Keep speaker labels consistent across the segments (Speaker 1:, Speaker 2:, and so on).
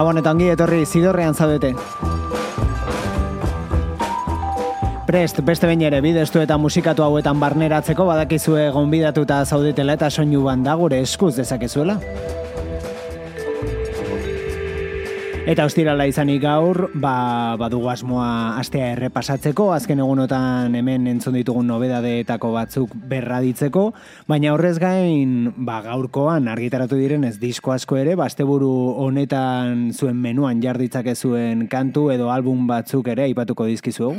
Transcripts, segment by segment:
Speaker 1: Gabon eta ongi etorri zidorrean zaudete. Prest, beste bain ere, bidestu eta musikatu hauetan barneratzeko badakizue gonbidatuta zaudetela eta soinu banda gure eskuz dezakezuela. Eta ostirala izanik gaur, ba, badugu asmoa astea errepasatzeko, azken egunotan hemen entzun ditugun nobedadeetako batzuk berraditzeko, baina horrez gain, ba, gaurkoan argitaratu diren ez disko asko ere, basteburu honetan zuen menuan jarditzake zuen kantu edo album batzuk ere aipatuko dizkizu.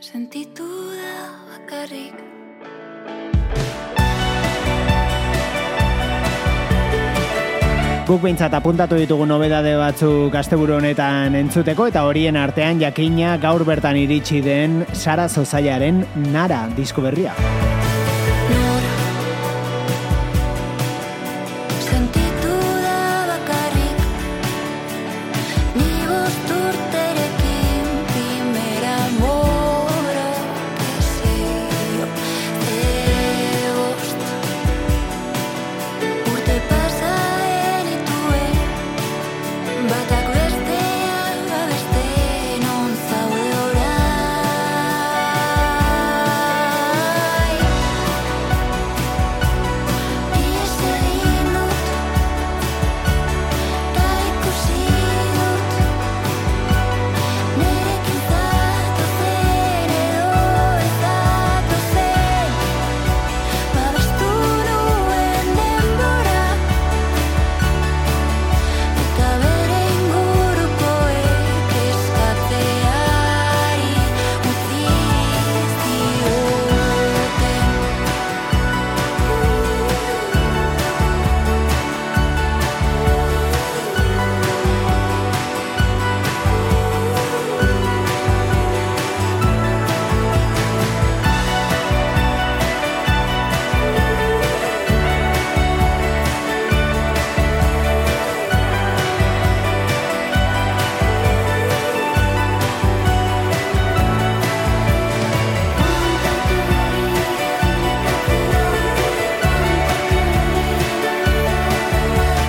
Speaker 1: Sentitu Guk bintzat apuntatu ditugu nobedade batzuk asteburu honetan entzuteko eta horien artean jakina gaur bertan iritsi den Sara Zozaiaren Nara disko berria.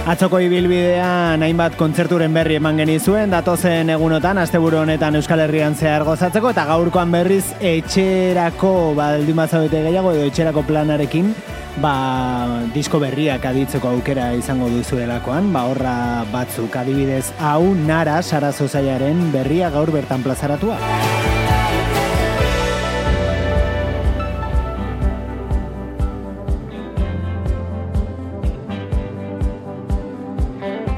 Speaker 1: Atzoko ibilbidean hainbat kontzerturen berri eman genizuen, datozen egunotan, asteburu honetan Euskal Herrian zehar gozatzeko, eta gaurkoan berriz etxerako, baldin batzabete gehiago, edo etxerako planarekin, ba, disko berriak aditzeko aukera izango duzuelakoan, ba, horra batzuk adibidez, hau nara, sarazo zaiaren berria gaur bertan plazaratua.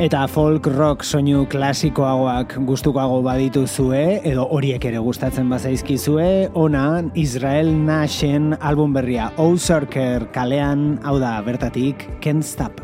Speaker 1: Eta folk rock soinu klasikoagoak gustukoago baditu zue, edo horiek ere gustatzen bazaizkizue, ona Israel Nashen album berria Ozarker kalean, hau da, bertatik, can't stop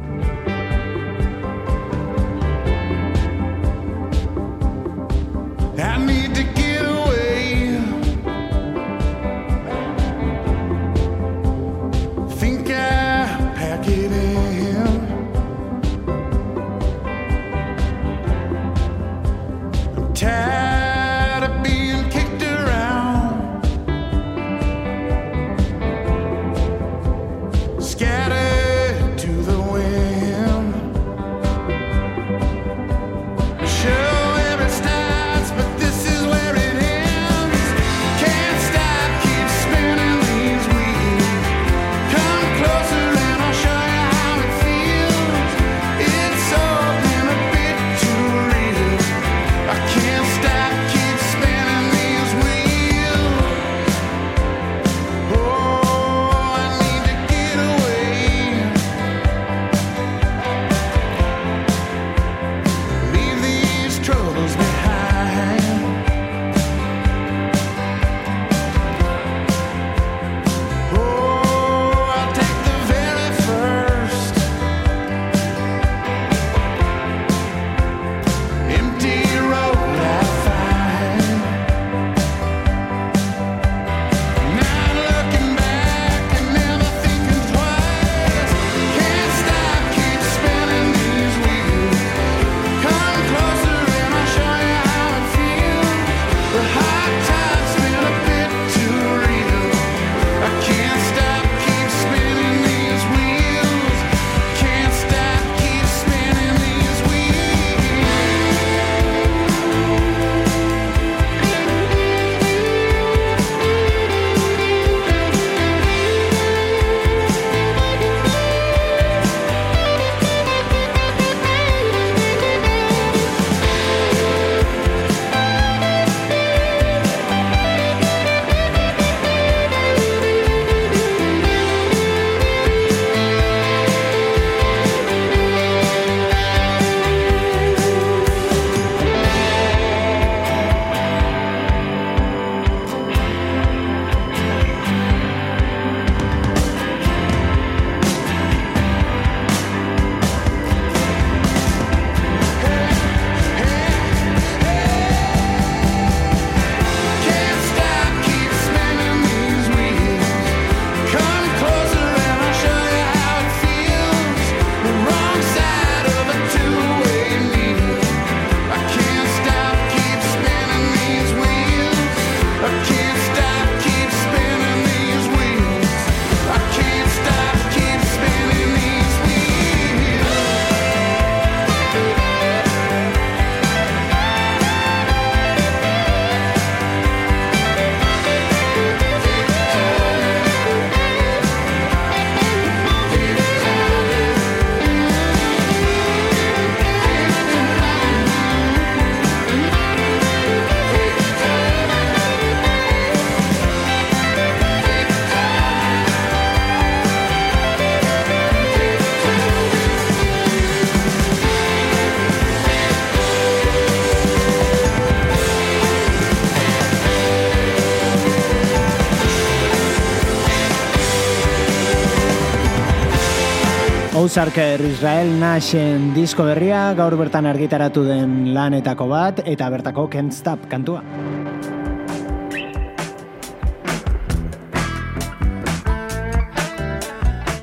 Speaker 2: Ozarker Israel Nashen disko berria gaur bertan argitaratu den lanetako bat eta bertako Can't Stop kantua.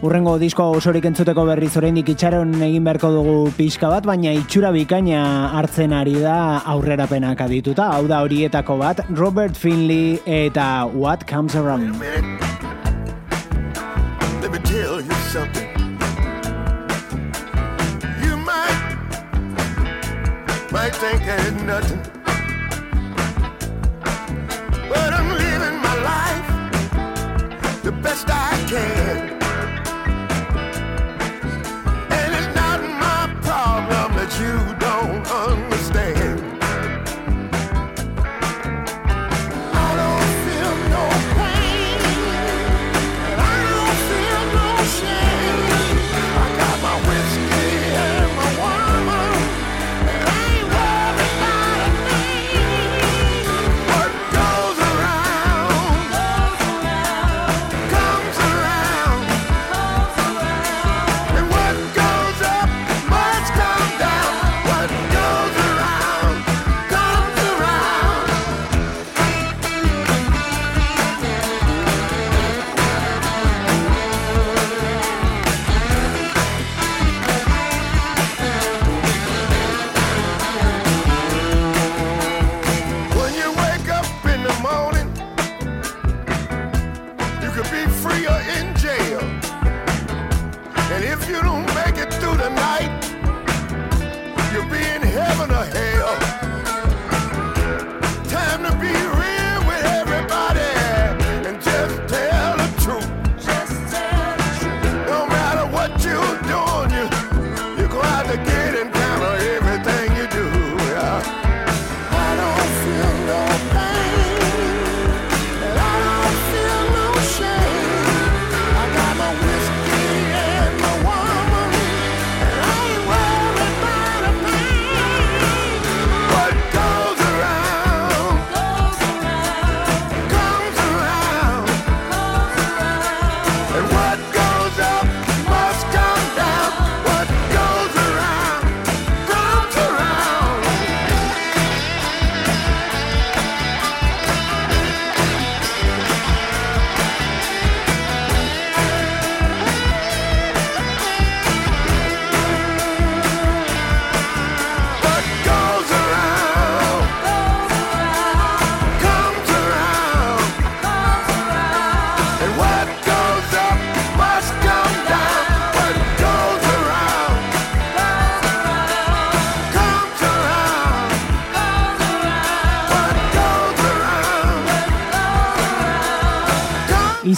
Speaker 2: Urrengo disko osorik entzuteko berriz oraindik itxaron egin beharko dugu pixka bat, baina itxura bikaina hartzen ari da aurrerapenak adituta. Hau da horietako bat, Robert Finley eta What Comes Around. Let me tell you something. Might think ain't nothing.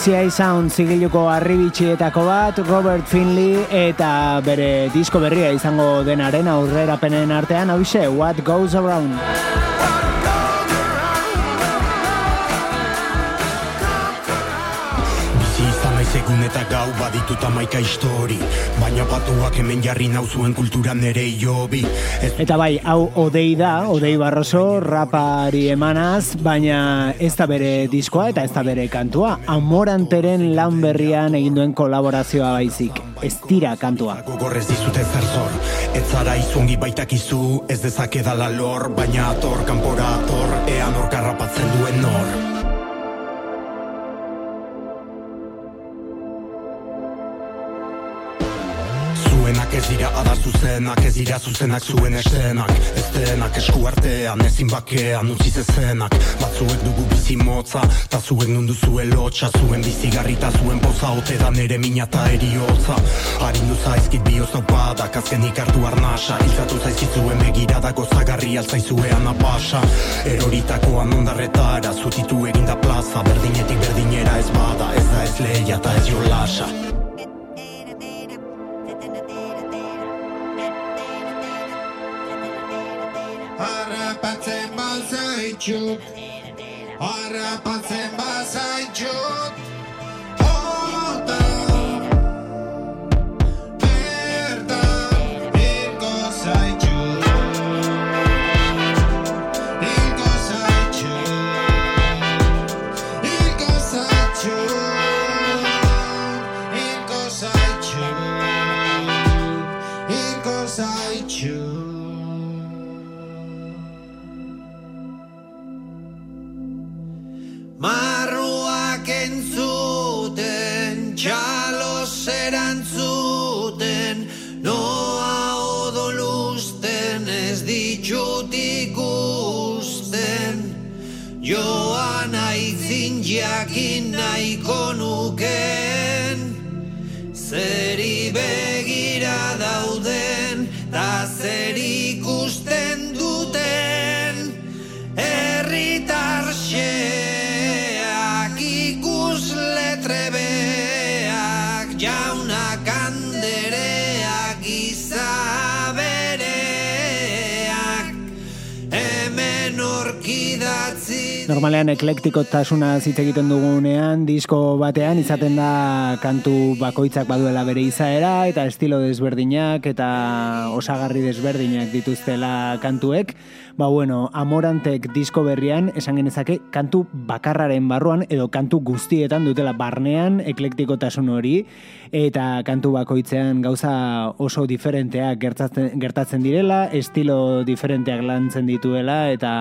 Speaker 2: Easy Sound zigiluko arribitxietako bat, Robert Finley eta bere disko berria izango denaren aurrerapenen artean, hau What Goes Around.
Speaker 3: Eta gau badituta maika histori. Baina batuak hemen jarri nauzuen kultura nere jobi
Speaker 2: Eta bai, hau odei da, odei barroso, rapari emanaz Baina ez da bere diskoa eta ez da bere kantua. Amoranteren lan berrian eginduen kolaborazioa baizik. Ez dira kantua.
Speaker 3: Gogorrez dizute zer zor. Ez zara izungi baitakizu Ez dezake dala lor Baina ator, kanpora ator Ean orkarrapatzen duen nor ez dira ada zuzenak, ez dira zuzenak zuen esenak Ez denak esku artean, ezin bakean utzi zezenak. Batzuek dugu bizi motza, ta zuek nundu zuen lotxa Zuen bizi garrita zuen poza, ote da nere mina ta eriotza. Harindu zaizkit bioz daupadak, azken ikartu arnasa Izatu zaizkit zuen begirada gozagarri altzaizuean apasa Eroritakoan ondarretara, zutitu eginda plaza Berdinetik berdinera ez bada, ez da ez leia ta ez jolasa Sancho. Ora pasem
Speaker 4: ba Sancho. Txalos erantzuten, noa odolusten ez ditut ikusten. Joan aizin jakin nahiko nuken, zeri begira dauden, ta zer
Speaker 1: Normalean eklektikottasuna hitz egiten dugunean, disko batean izaten da kantu bakoitzak baduela bere izaera eta estilo desberdinak eta osagarri desberdinak dituztela kantuek. Ba bueno, Amorantek disko berrian esan genezake kantu bakarraren barruan edo kantu guztietan dutela barnean eklektikotasun hori eta kantu bakoitzean gauza oso diferenteak gertatzen, gertatzen direla, estilo diferenteak lantzen dituela eta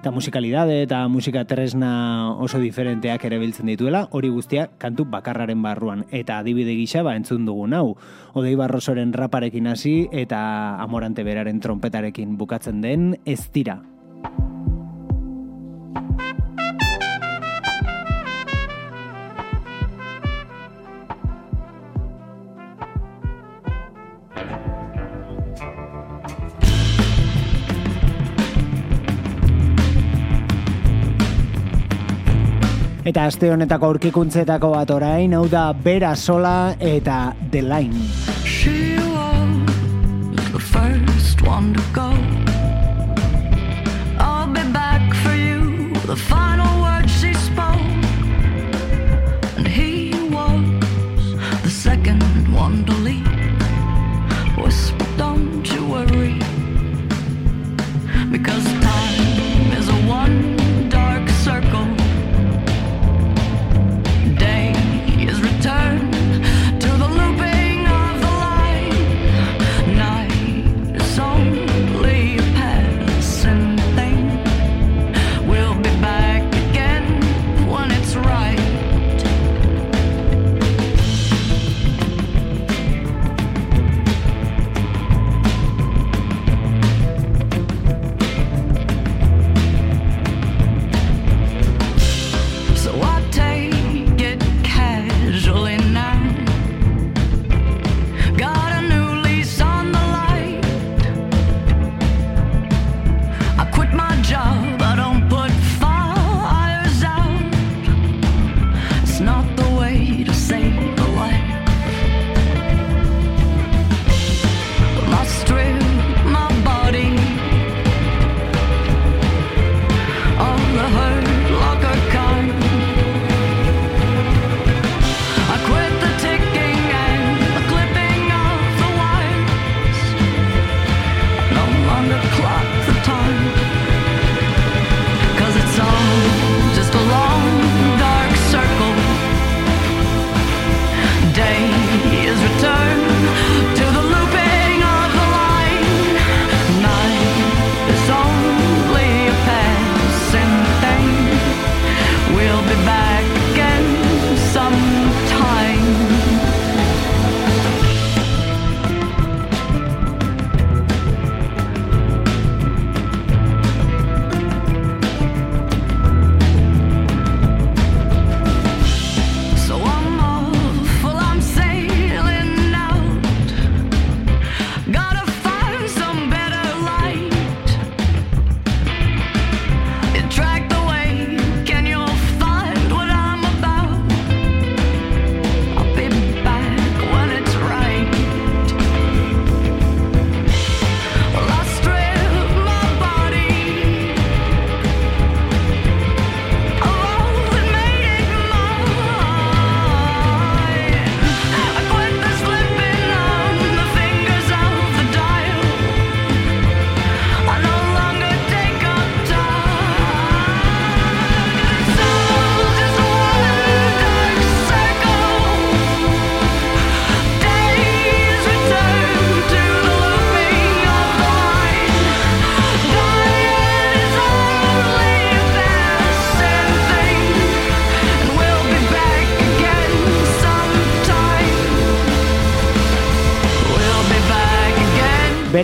Speaker 1: eta musikalidade eta musika tresna oso diferenteak ere biltzen dituela, hori guztia kantu bakarraren barruan. Eta adibide gisa ba entzun dugun hau. Odei Barrosoren raparekin hasi eta Amorante beraren trompetarekin bukatzen den ez dira. Eta aste honetako aurkikuntzetako bat orain, hau da Bera Sola eta The Line.
Speaker 5: She was the first one to go. I'll be back for you, the final word she spoke. And he was the second one to leave. Whisper, don't you worry. Because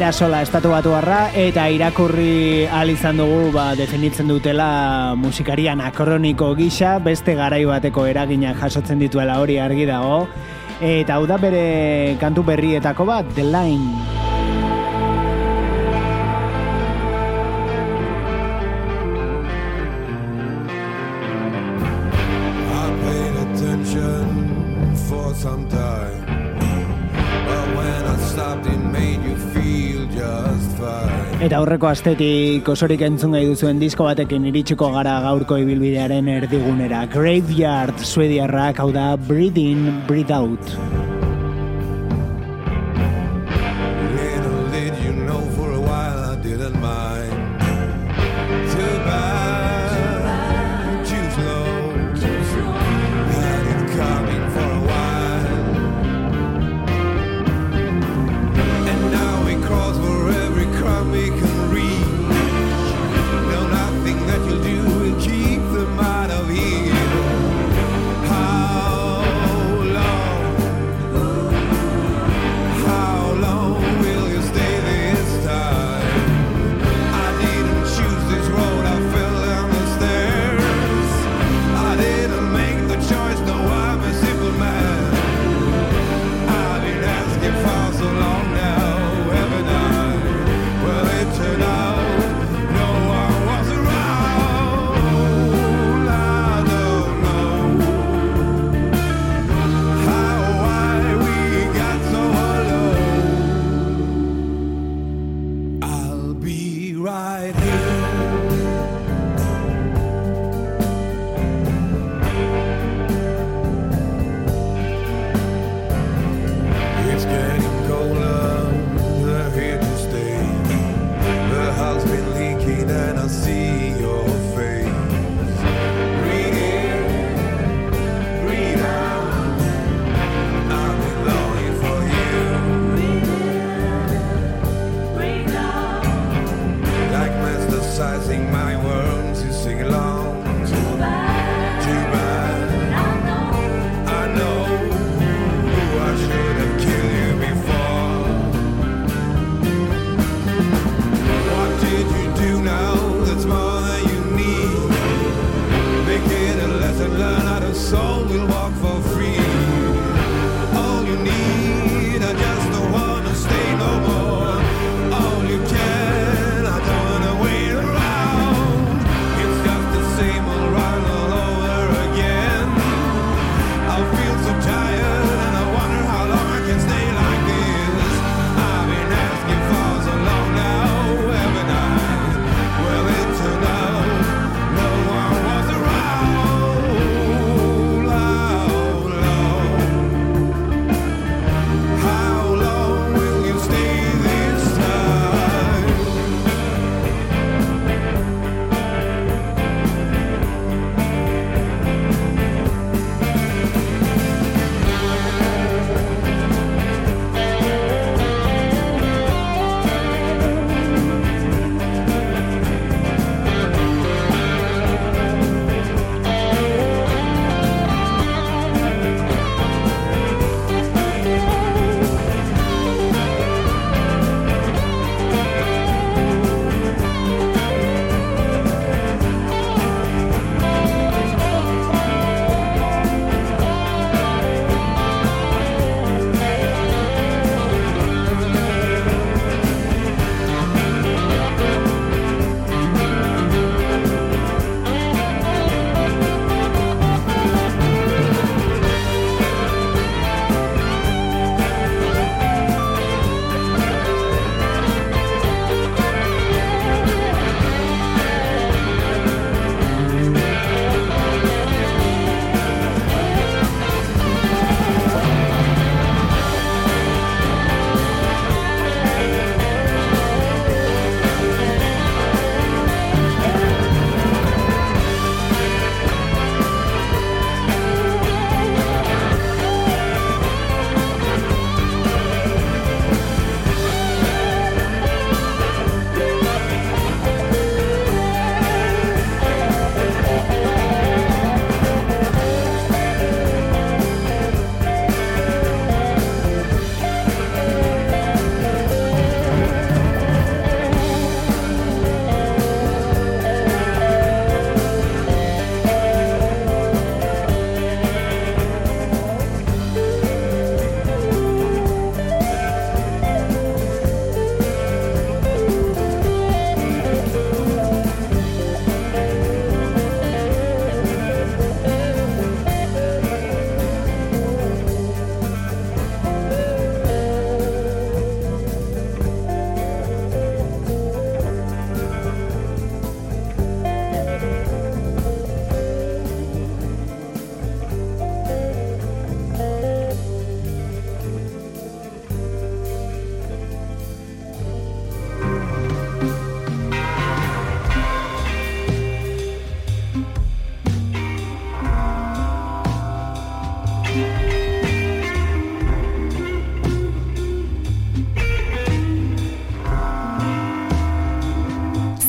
Speaker 6: Irasola estatu batu eta irakurri al izan dugu ba, definitzen dutela musikarian akroniko gisa, beste garai bateko eragina jasotzen dituela hori argi dago. Eta hau da bere kantu berrietako bat, The Line. Eta aurreko astetik osorik entzun gai duzuen disko batekin iritsiko gara gaurko ibilbidearen erdigunera. Graveyard suediarrak hau da Breathe In, Breathe Out.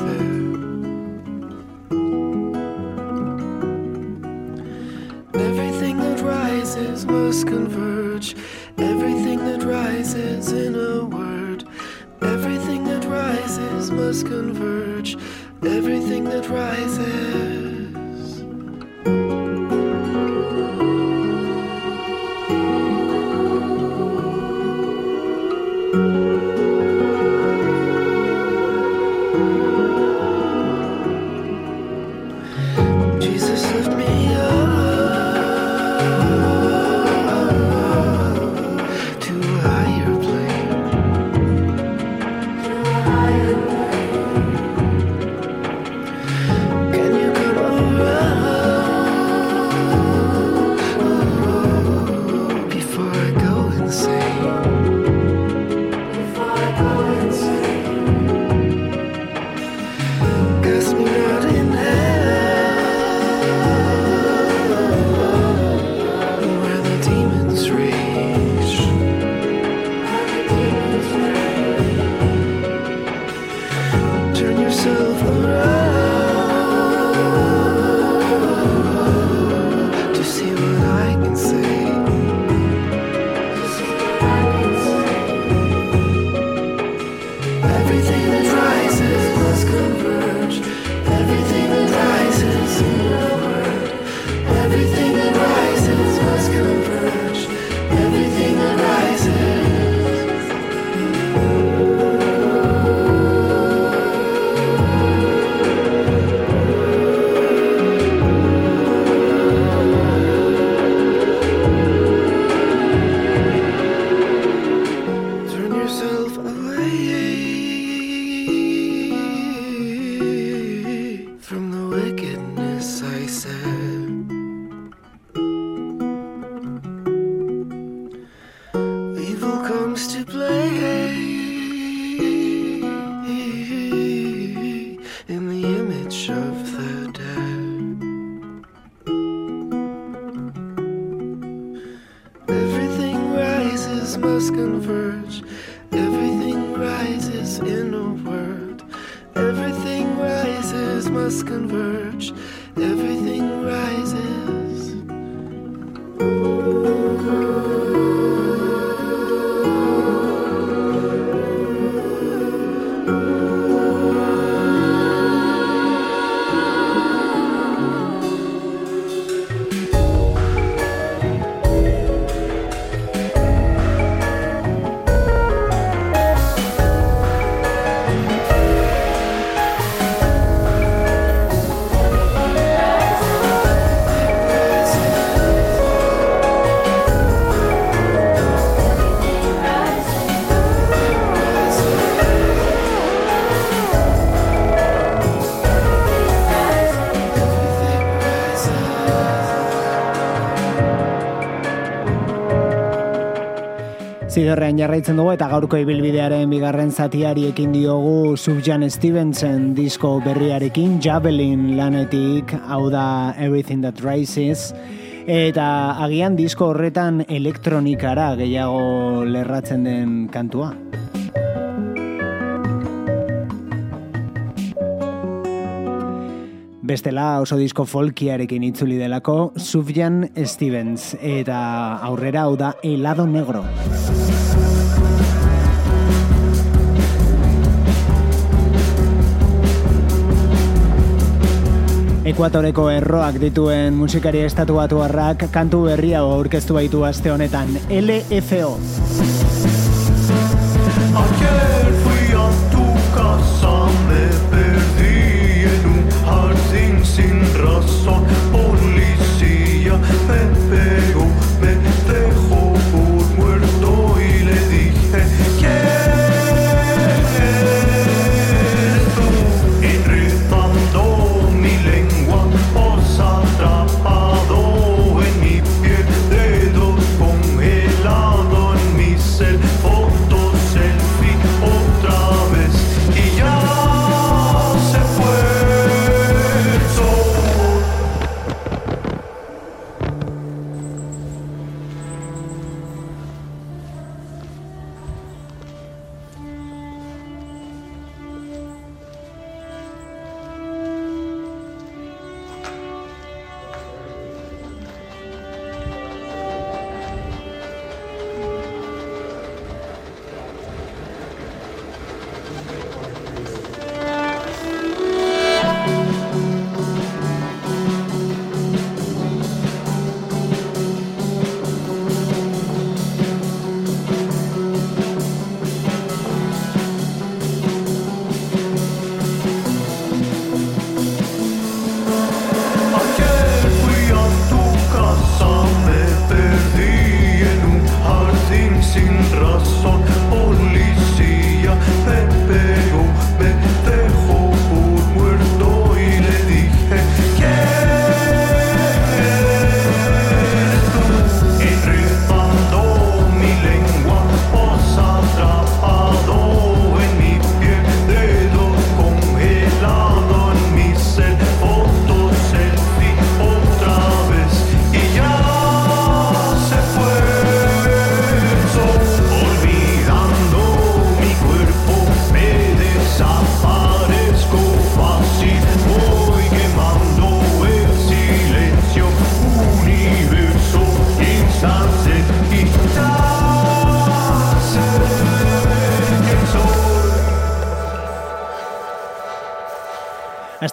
Speaker 7: there. Everything that rises must converge. Everything that rises in a word. Everything that rises must converge.
Speaker 1: Zidorrean jarraitzen dugu eta gaurko ibilbidearen bigarren zatiari ekin diogu Subjan Stevenson disko berriarekin Javelin lanetik, hau da Everything That Rises, eta agian disko horretan elektronikara gehiago lerratzen den kantua. Bestela oso disko folkiarekin itzuli delako Sufjan Stevens eta aurrera hau da Helado Negro. Ekuatoreko erroak dituen musikari estatuatu harrak kantu berria aurkeztu baitu aste honetan LFO.
Speaker 8: Ayer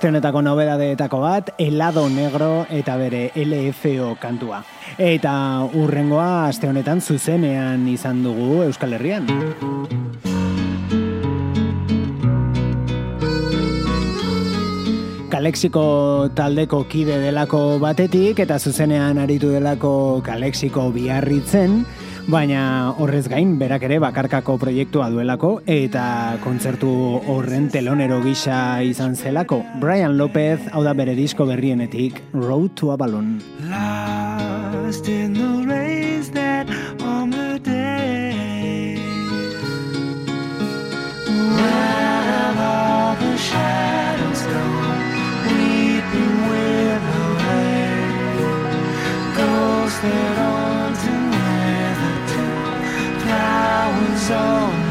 Speaker 1: Aste honetako nobedadeetako bat, helado negro eta bere LFO kantua. Eta urrengoa aste honetan zuzenean izan dugu Euskal Herrian. Kalexiko taldeko kide delako batetik eta zuzenean aritu delako Kalexiko biarritzen, baina horrez gain berak ere bakarkako proiektua duelako eta kontzertu horren telonero gisa izan zelako. Brian Lopez, hau da bere disko berrienetik, Road to Avalon.
Speaker 9: lost in the
Speaker 10: So.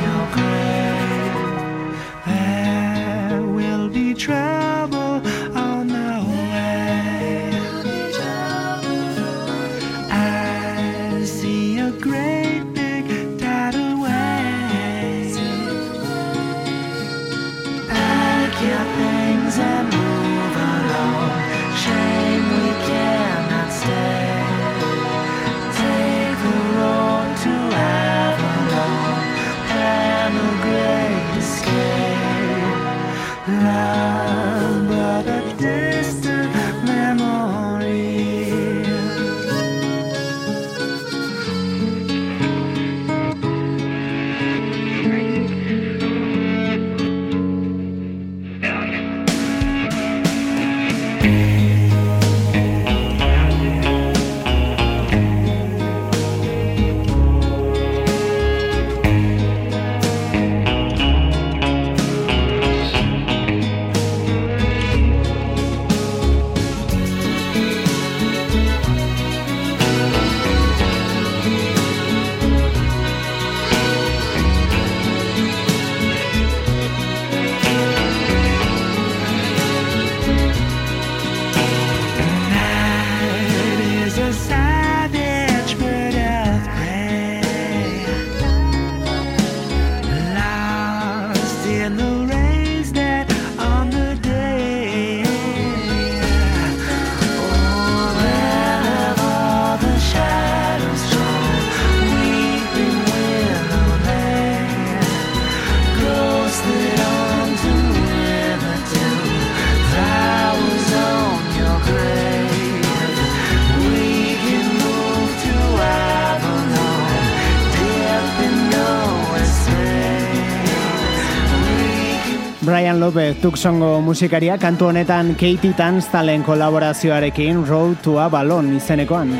Speaker 10: Lopez Tucsongo musikaria kantu honetan Katie Tunstalen kolaborazioarekin Road to a Ballon izenekoan.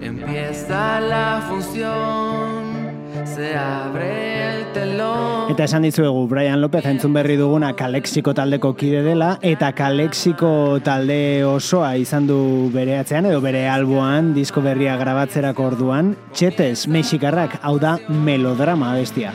Speaker 1: Empieza la función, se abre.
Speaker 10: Eta esan dizuegu, Brian Lopez entzun berri duguna Kalexiko taldeko kide dela, eta Kalexiko talde osoa izan du bere atzean, edo bere alboan, disko berria grabatzerako orduan, txetez, mexikarrak, hau da melodrama bestia.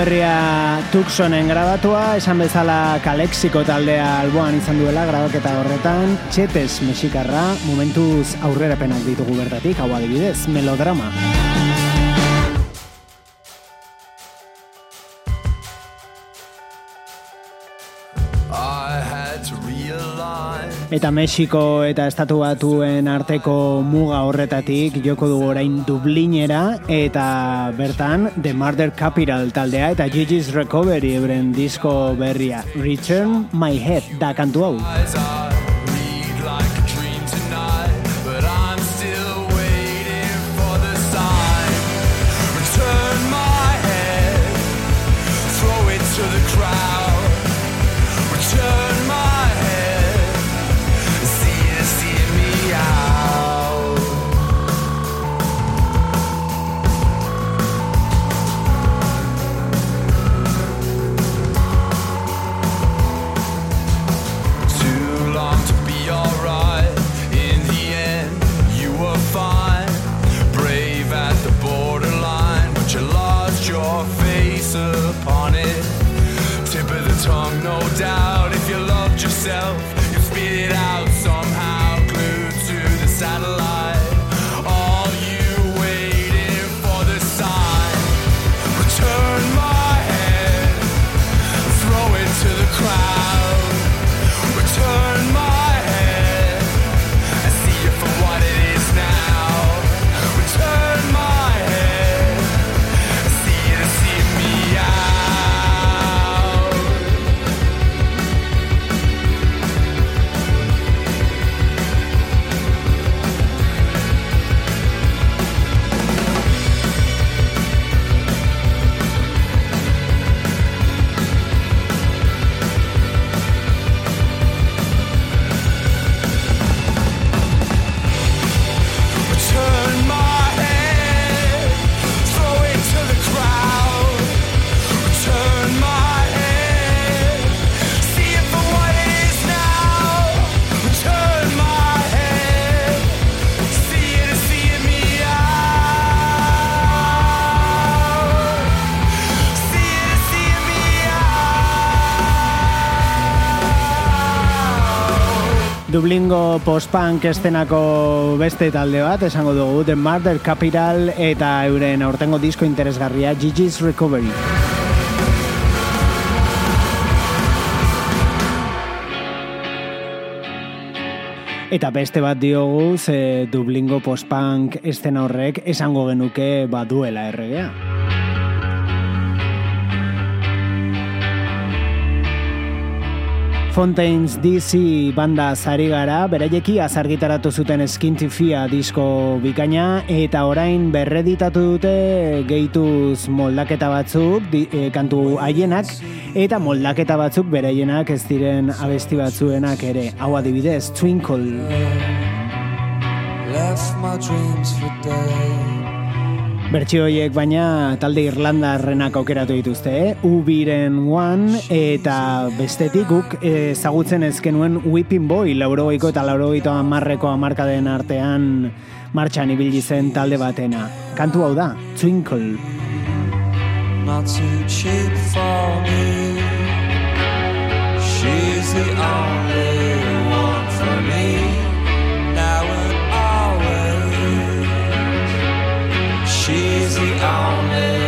Speaker 10: Berria Tucsonen grabatua, esan bezala Kalexiko taldea alboan izan duela grabaketa horretan, txetez mexikarra, momentuz aurrerapenak ditugu bertatik, hau adibidez, melodrama.
Speaker 6: I
Speaker 10: Eta Mexiko eta Estatu Batuen arteko muga horretatik joko du orain Dublinera eta bertan The Murder Capital taldea eta Gigi's Recovery euren disko berria Return My Head da kantu hau.
Speaker 1: Dublingo post-punk estenako beste talde bat, esango dugu, The Murder Capital eta euren aurtengo disko interesgarria, Gigi's Recovery. Eta beste bat diogu, ze Dublingo post-punk estena horrek esango genuke baduela erregea. Fontaines DC banda zari gara, beraieki azargitaratu zuten Skintifia disko bikaina, eta orain berreditatu dute gehituz moldaketa batzuk, di, e, kantu haienak, eta moldaketa batzuk beraienak ez diren abesti batzuenak ere. Hau adibidez, Twinkle.
Speaker 6: Left my dreams for dead.
Speaker 1: Bertxio horiek baina talde Irlandarrenak aukeratu dituzte, eh? Ubiren One eta bestetik guk ezagutzen ezkenuen Whipping Boy, laurogeiko eta laurogeito amarreko amarkaden artean martxan ibili zen talde batena. Kantu hau da, Twinkle.
Speaker 6: Not too cheap for me. She's the only She's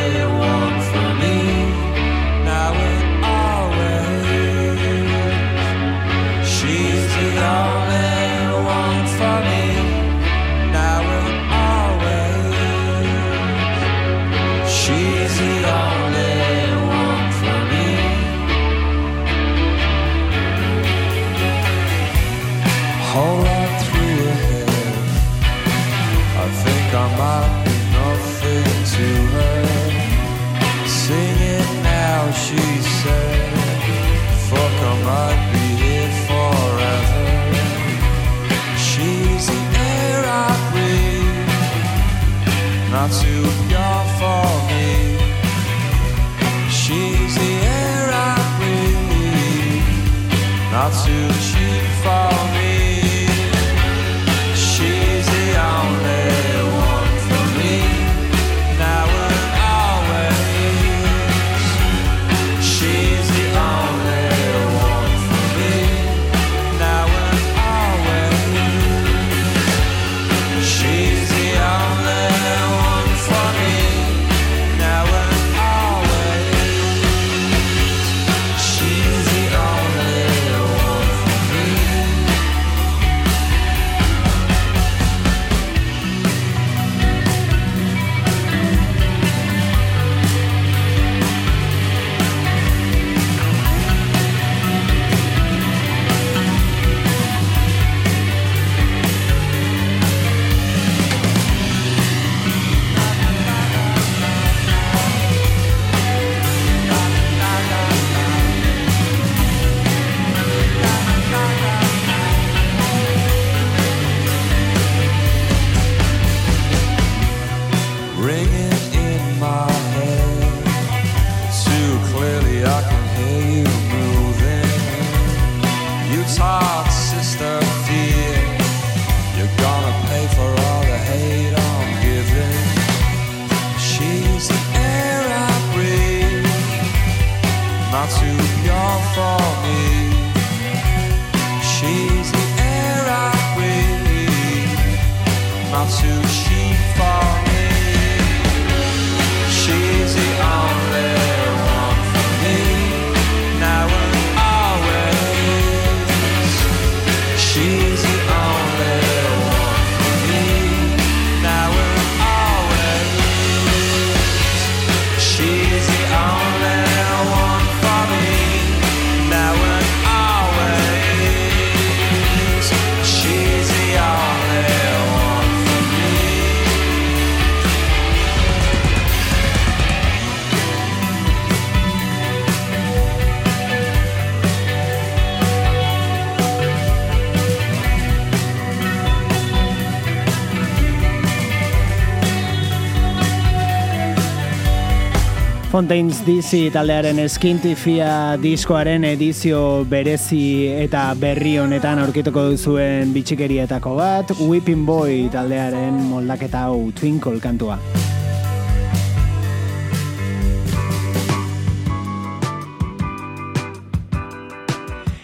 Speaker 1: Fontaines DC taldearen eskintifia diskoaren edizio berezi eta berri honetan aurkituko duzuen bitxikerietako bat, Whipping Boy taldearen moldaketa hau Twinkle kantua.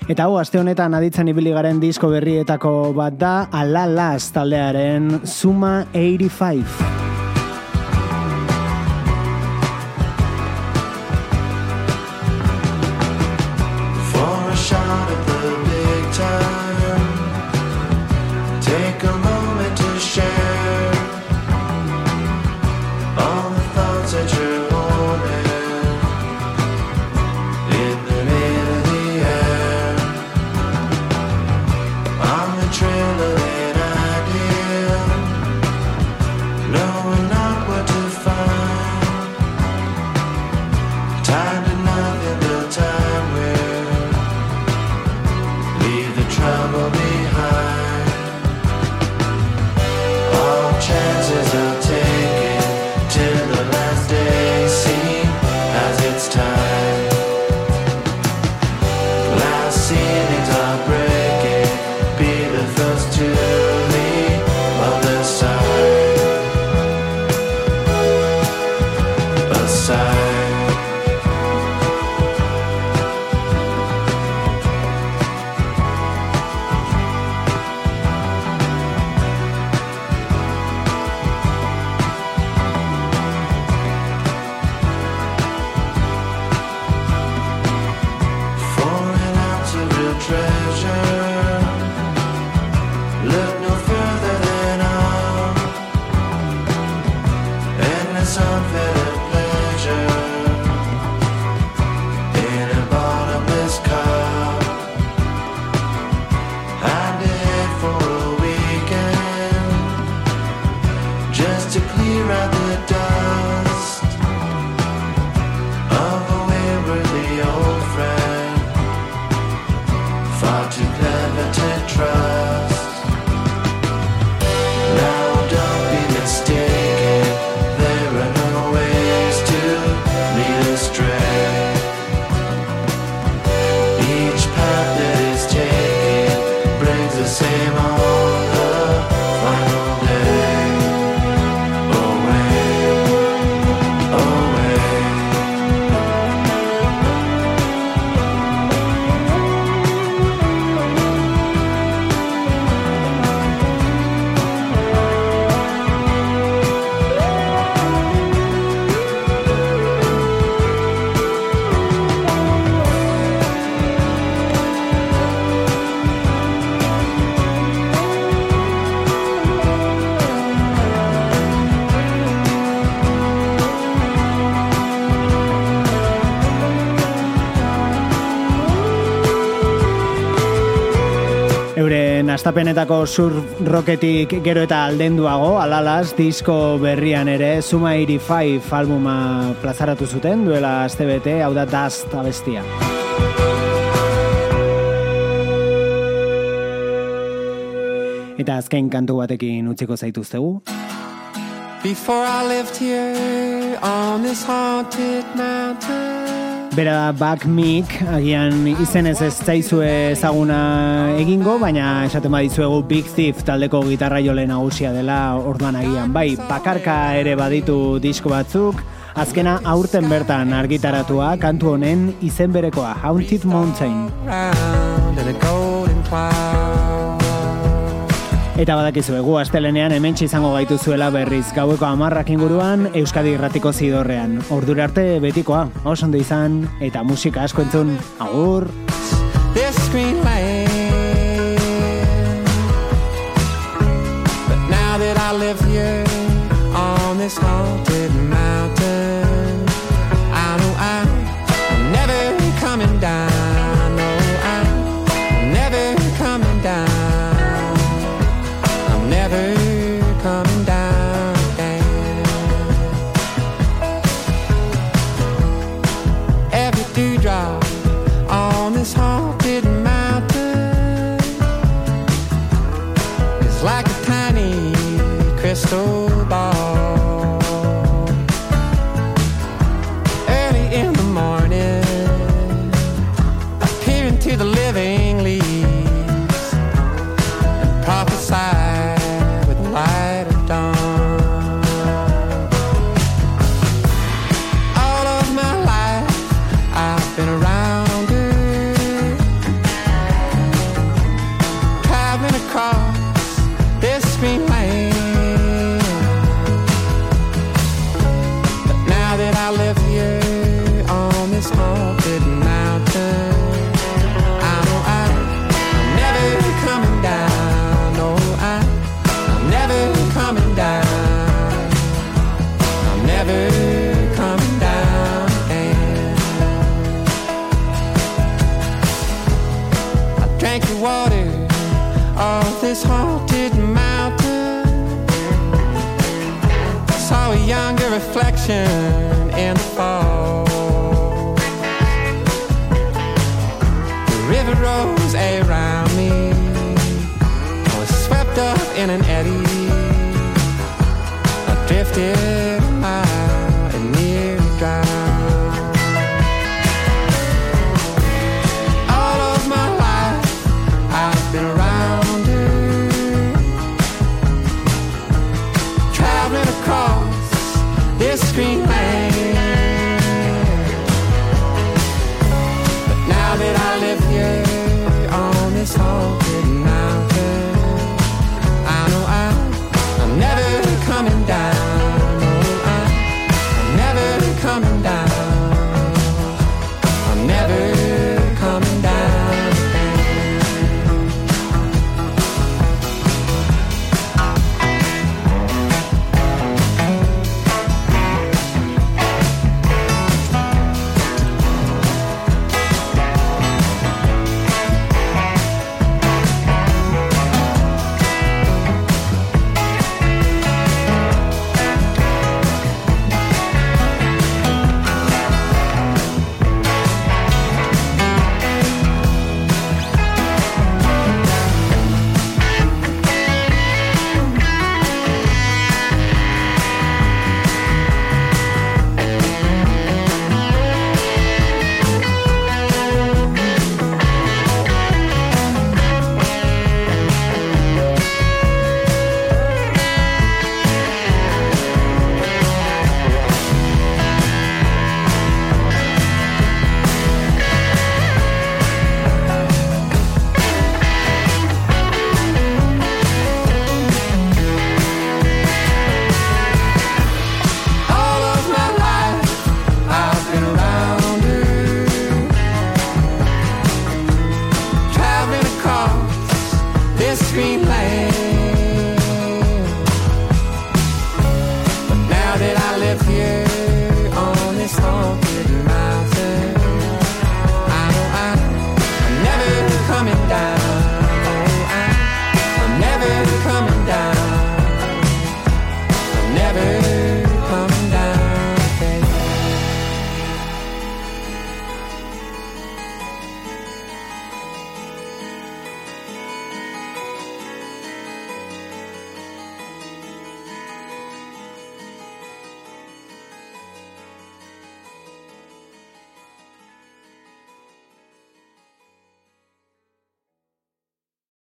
Speaker 11: Eta hau, aste honetan aditzen ibili garen disko berrietako bat da, Alalas taldearen Suma 85. Astapenetako sur roketik gero eta aldenduago, alalas disko berrian ere Suma 85 albuma plazaratu zuten duela astebete, hau da Dust abestia. Eta azken kantu batekin utziko zaituztegu.
Speaker 9: Before I lived here on this haunted mountain.
Speaker 11: Bera Back Mick, agian izenez ez zaizue ezaguna egingo, baina esaten badizuegu Big Thief taldeko gitarra jole nagusia dela orduan agian. Bai, bakarka ere baditu disko batzuk, azkena aurten bertan argitaratua kantu honen izen berekoa, Haunted Mountain. Eta badakizu egu astelenean hementsi izango gaituzuela berriz gaueko amarrak inguruan Euskadi irratiko zidorrean. Ordura arte betikoa, oso ondo izan, eta musika asko entzun, agur!
Speaker 9: this land. But now that I live here on this haunted